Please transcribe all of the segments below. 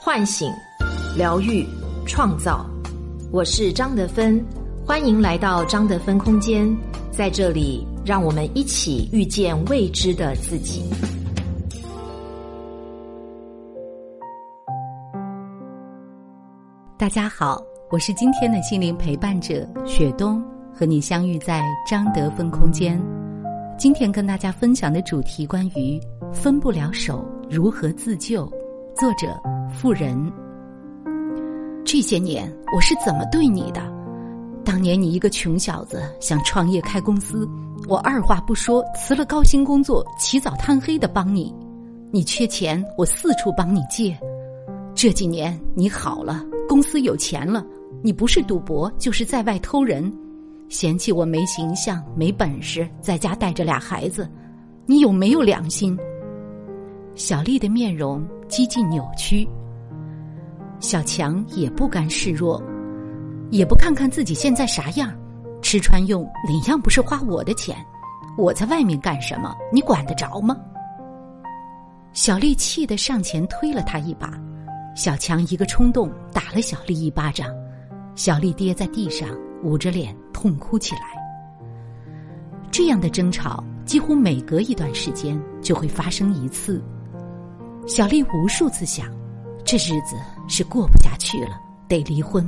唤醒、疗愈、创造。我是张德芬，欢迎来到张德芬空间。在这里，让我们一起遇见未知的自己。大家好，我是今天的心灵陪伴者雪冬，和你相遇在张德芬空间。今天跟大家分享的主题关于分不了手如何自救。作者：富人。这些年我是怎么对你的？当年你一个穷小子想创业开公司，我二话不说辞了高薪工作，起早贪黑的帮你。你缺钱，我四处帮你借。这几年你好了，公司有钱了，你不是赌博就是在外偷人。嫌弃我没形象、没本事，在家带着俩孩子，你有没有良心？小丽的面容几近扭曲。小强也不甘示弱，也不看看自己现在啥样，吃穿用哪样不是花我的钱？我在外面干什么？你管得着吗？小丽气得上前推了他一把，小强一个冲动打了小丽一巴掌，小丽跌在地上。捂着脸痛哭起来。这样的争吵几乎每隔一段时间就会发生一次。小丽无数次想，这日子是过不下去了，得离婚。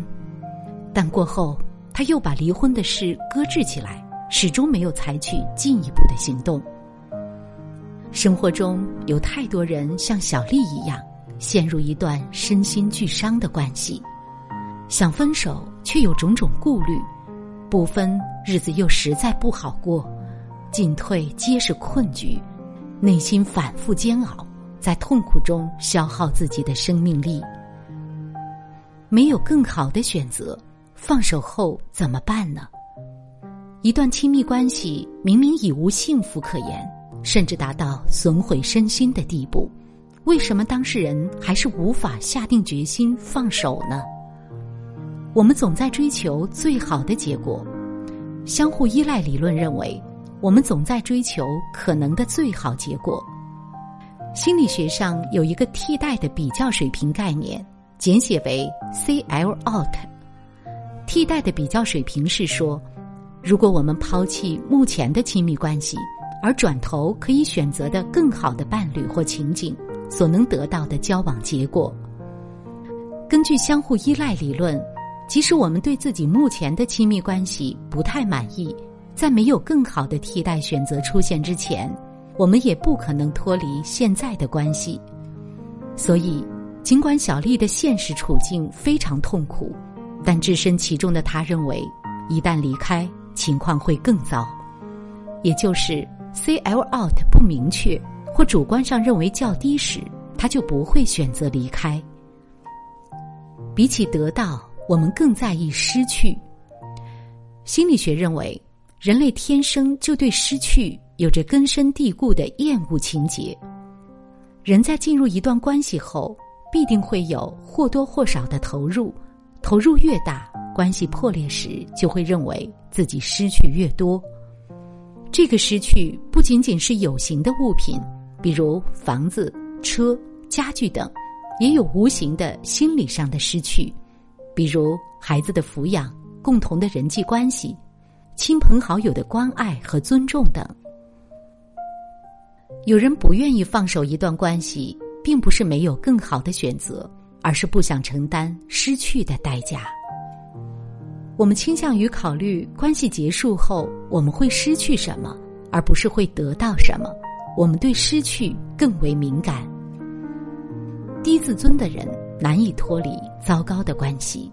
但过后，她又把离婚的事搁置起来，始终没有采取进一步的行动。生活中有太多人像小丽一样，陷入一段身心俱伤的关系。想分手，却有种种顾虑；不分，日子又实在不好过；进退皆是困局，内心反复煎熬，在痛苦中消耗自己的生命力。没有更好的选择，放手后怎么办呢？一段亲密关系明明已无幸福可言，甚至达到损毁身心的地步，为什么当事人还是无法下定决心放手呢？我们总在追求最好的结果，相互依赖理论认为，我们总在追求可能的最好结果。心理学上有一个替代的比较水平概念，简写为 CL-out。替代的比较水平是说，如果我们抛弃目前的亲密关系，而转头可以选择的更好的伴侣或情景，所能得到的交往结果。根据相互依赖理论。即使我们对自己目前的亲密关系不太满意，在没有更好的替代选择出现之前，我们也不可能脱离现在的关系。所以，尽管小丽的现实处境非常痛苦，但置身其中的她认为，一旦离开，情况会更糟。也就是 C L out 不明确或主观上认为较低时，她就不会选择离开。比起得到。我们更在意失去。心理学认为，人类天生就对失去有着根深蒂固的厌恶情结。人在进入一段关系后，必定会有或多或少的投入，投入越大，关系破裂时就会认为自己失去越多。这个失去不仅仅是有形的物品，比如房子、车、家具等，也有无形的心理上的失去。比如孩子的抚养、共同的人际关系、亲朋好友的关爱和尊重等。有人不愿意放手一段关系，并不是没有更好的选择，而是不想承担失去的代价。我们倾向于考虑关系结束后我们会失去什么，而不是会得到什么。我们对失去更为敏感。低自尊的人。难以脱离糟糕的关系。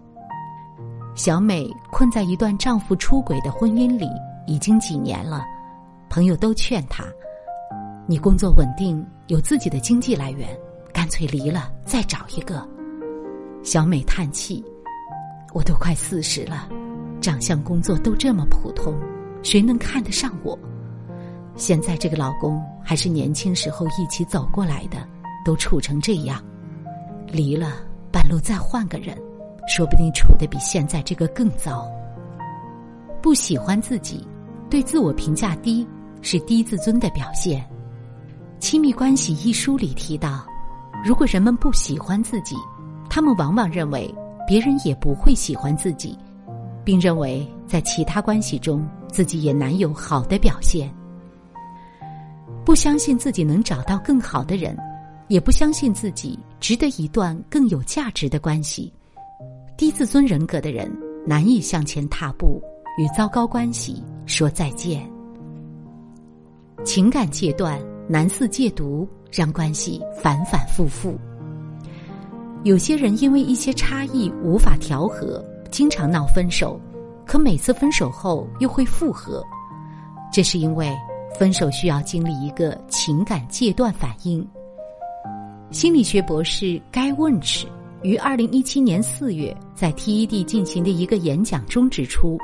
小美困在一段丈夫出轨的婚姻里已经几年了，朋友都劝她：“你工作稳定，有自己的经济来源，干脆离了，再找一个。”小美叹气：“我都快四十了，长相、工作都这么普通，谁能看得上我？现在这个老公还是年轻时候一起走过来的，都处成这样。”离了，半路再换个人，说不定处的比现在这个更糟。不喜欢自己，对自我评价低，是低自尊的表现。《亲密关系》一书里提到，如果人们不喜欢自己，他们往往认为别人也不会喜欢自己，并认为在其他关系中自己也难有好的表现。不相信自己能找到更好的人，也不相信自己值得一段更有价值的关系。低自尊人格的人难以向前踏步，与糟糕关系说再见。情感戒断难似戒毒，让关系反反复复。有些人因为一些差异无法调和，经常闹分手，可每次分手后又会复合，这是因为分手需要经历一个情感戒断反应。心理学博士该问齿。于二零一七年四月在 TED 进行的一个演讲中指出，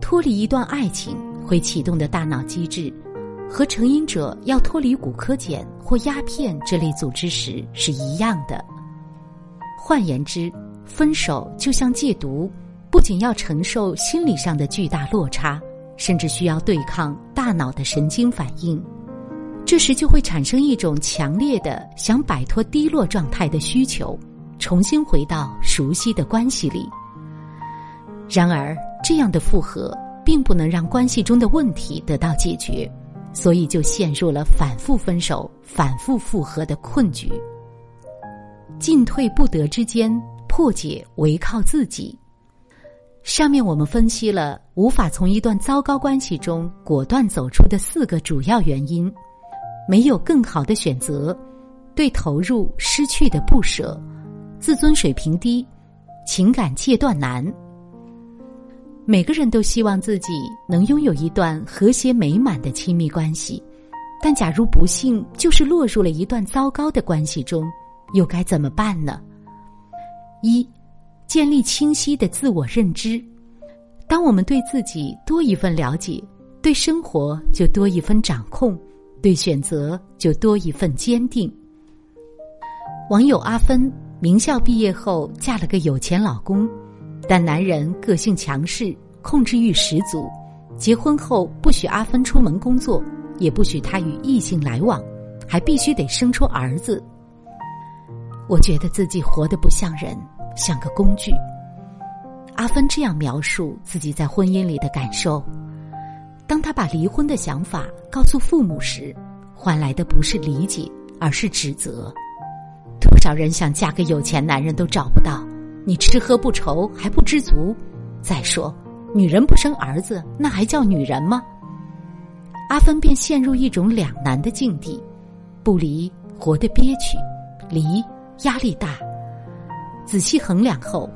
脱离一段爱情会启动的大脑机制，和成瘾者要脱离骨科碱或鸦片这类组织时是一样的。换言之，分手就像戒毒，不仅要承受心理上的巨大落差，甚至需要对抗大脑的神经反应。这时就会产生一种强烈的想摆脱低落状态的需求。重新回到熟悉的关系里。然而，这样的复合并不能让关系中的问题得到解决，所以就陷入了反复分手、反复复合的困局。进退不得之间，破解唯靠自己。上面我们分析了无法从一段糟糕关系中果断走出的四个主要原因：没有更好的选择，对投入失去的不舍。自尊水平低，情感戒断难。每个人都希望自己能拥有一段和谐美满的亲密关系，但假如不幸就是落入了一段糟糕的关系中，又该怎么办呢？一，建立清晰的自我认知。当我们对自己多一份了解，对生活就多一份掌控，对选择就多一份坚定。网友阿芬。名校毕业后嫁了个有钱老公，但男人个性强势，控制欲十足。结婚后不许阿芬出门工作，也不许她与异性来往，还必须得生出儿子。我觉得自己活得不像人，像个工具。阿芬这样描述自己在婚姻里的感受：当她把离婚的想法告诉父母时，换来的不是理解，而是指责。多少人想嫁个有钱男人都找不到，你吃喝不愁还不知足。再说，女人不生儿子，那还叫女人吗？阿芬便陷入一种两难的境地：不离活得憋屈，离压力大。仔细衡量后，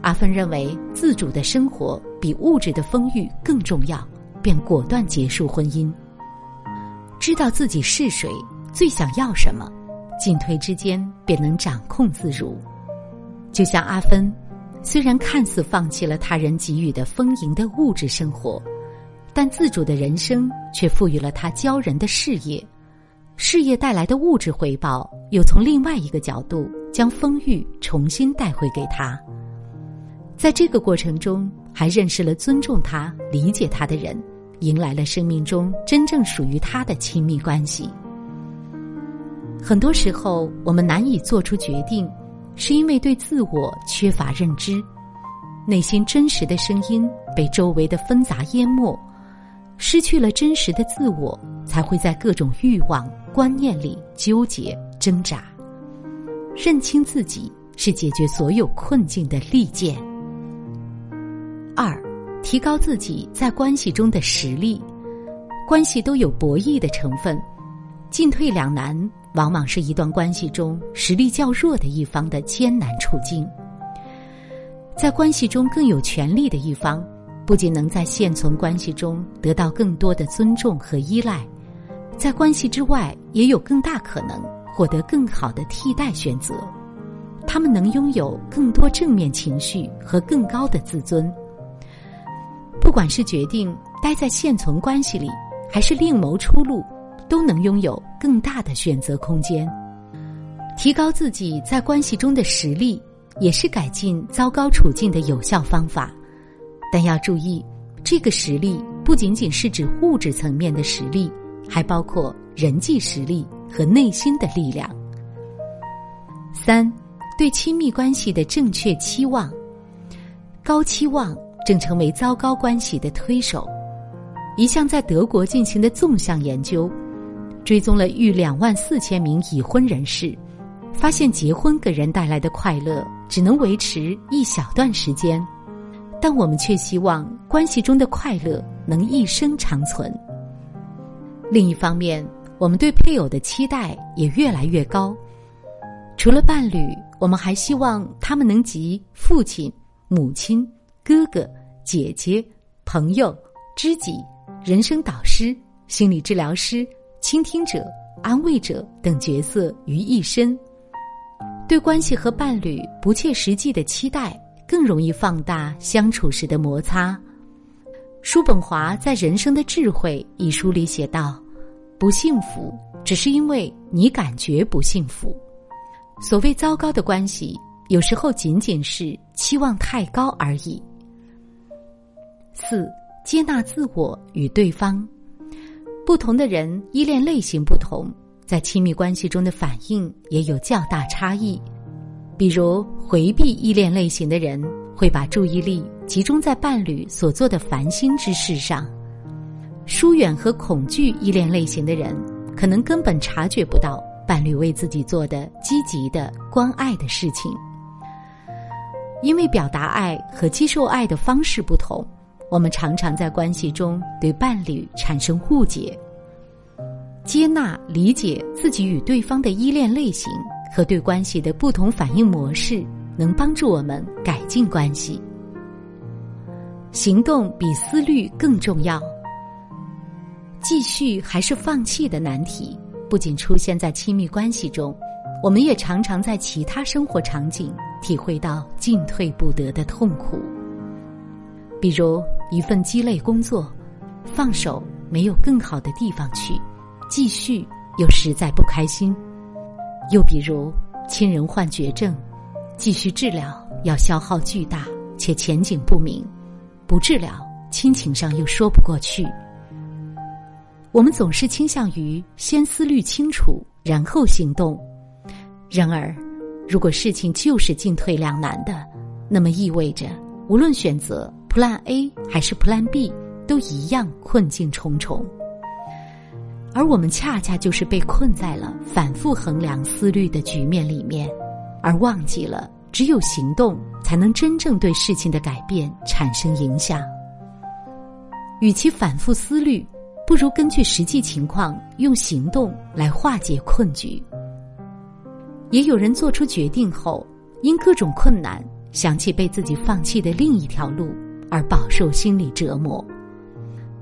阿芬认为自主的生活比物质的丰裕更重要，便果断结束婚姻。知道自己是谁，最想要什么。进退之间便能掌控自如，就像阿芬，虽然看似放弃了他人给予的丰盈的物质生活，但自主的人生却赋予了他骄人的事业。事业带来的物质回报，又从另外一个角度将丰裕重新带回给他。在这个过程中，还认识了尊重他、理解他的人，迎来了生命中真正属于他的亲密关系。很多时候，我们难以做出决定，是因为对自我缺乏认知，内心真实的声音被周围的纷杂淹没，失去了真实的自我，才会在各种欲望、观念里纠结挣扎。认清自己是解决所有困境的利剑。二，提高自己在关系中的实力。关系都有博弈的成分，进退两难。往往是一段关系中实力较弱的一方的艰难处境。在关系中更有权力的一方，不仅能在现存关系中得到更多的尊重和依赖，在关系之外也有更大可能获得更好的替代选择。他们能拥有更多正面情绪和更高的自尊。不管是决定待在现存关系里，还是另谋出路。都能拥有更大的选择空间，提高自己在关系中的实力，也是改进糟糕处境的有效方法。但要注意，这个实力不仅仅是指物质层面的实力，还包括人际实力和内心的力量。三，对亲密关系的正确期望。高期望正成为糟糕关系的推手。一项在德国进行的纵向研究，追踪了逾两万四千名已婚人士，发现结婚给人带来的快乐只能维持一小段时间，但我们却希望关系中的快乐能一生长存。另一方面，我们对配偶的期待也越来越高。除了伴侣，我们还希望他们能及父亲、母亲、哥哥、姐姐、朋友、知己。人生导师、心理治疗师、倾听者、安慰者等角色于一身，对关系和伴侣不切实际的期待，更容易放大相处时的摩擦。叔本华在《人生的智慧》一书里写道：“不幸福，只是因为你感觉不幸福。所谓糟糕的关系，有时候仅仅是期望太高而已。”四。接纳自我与对方，不同的人依恋类型不同，在亲密关系中的反应也有较大差异。比如，回避依恋类型的人会把注意力集中在伴侣所做的烦心之事上；疏远和恐惧依恋类型的人，可能根本察觉不到伴侣为自己做的积极的关爱的事情。因为表达爱和接受爱的方式不同。我们常常在关系中对伴侣产生误解。接纳、理解自己与对方的依恋类型和对关系的不同反应模式，能帮助我们改进关系。行动比思虑更重要。继续还是放弃的难题，不仅出现在亲密关系中，我们也常常在其他生活场景体会到进退不得的痛苦。比如一份鸡肋工作，放手没有更好的地方去，继续又实在不开心；又比如亲人患绝症，继续治疗要消耗巨大且前景不明，不治疗亲情上又说不过去。我们总是倾向于先思虑清楚，然后行动。然而，如果事情就是进退两难的，那么意味着无论选择。Plan A 还是 Plan B，都一样困境重重。而我们恰恰就是被困在了反复衡量思虑的局面里面，而忘记了只有行动才能真正对事情的改变产生影响。与其反复思虑，不如根据实际情况用行动来化解困局。也有人做出决定后，因各种困难想起被自己放弃的另一条路。而饱受心理折磨。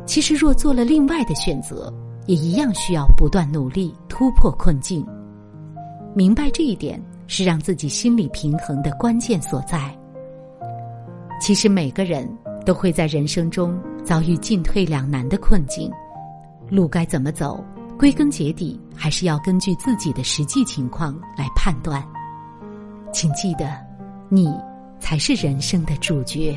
其实，若做了另外的选择，也一样需要不断努力突破困境。明白这一点，是让自己心理平衡的关键所在。其实，每个人都会在人生中遭遇进退两难的困境，路该怎么走，归根结底还是要根据自己的实际情况来判断。请记得，你才是人生的主角。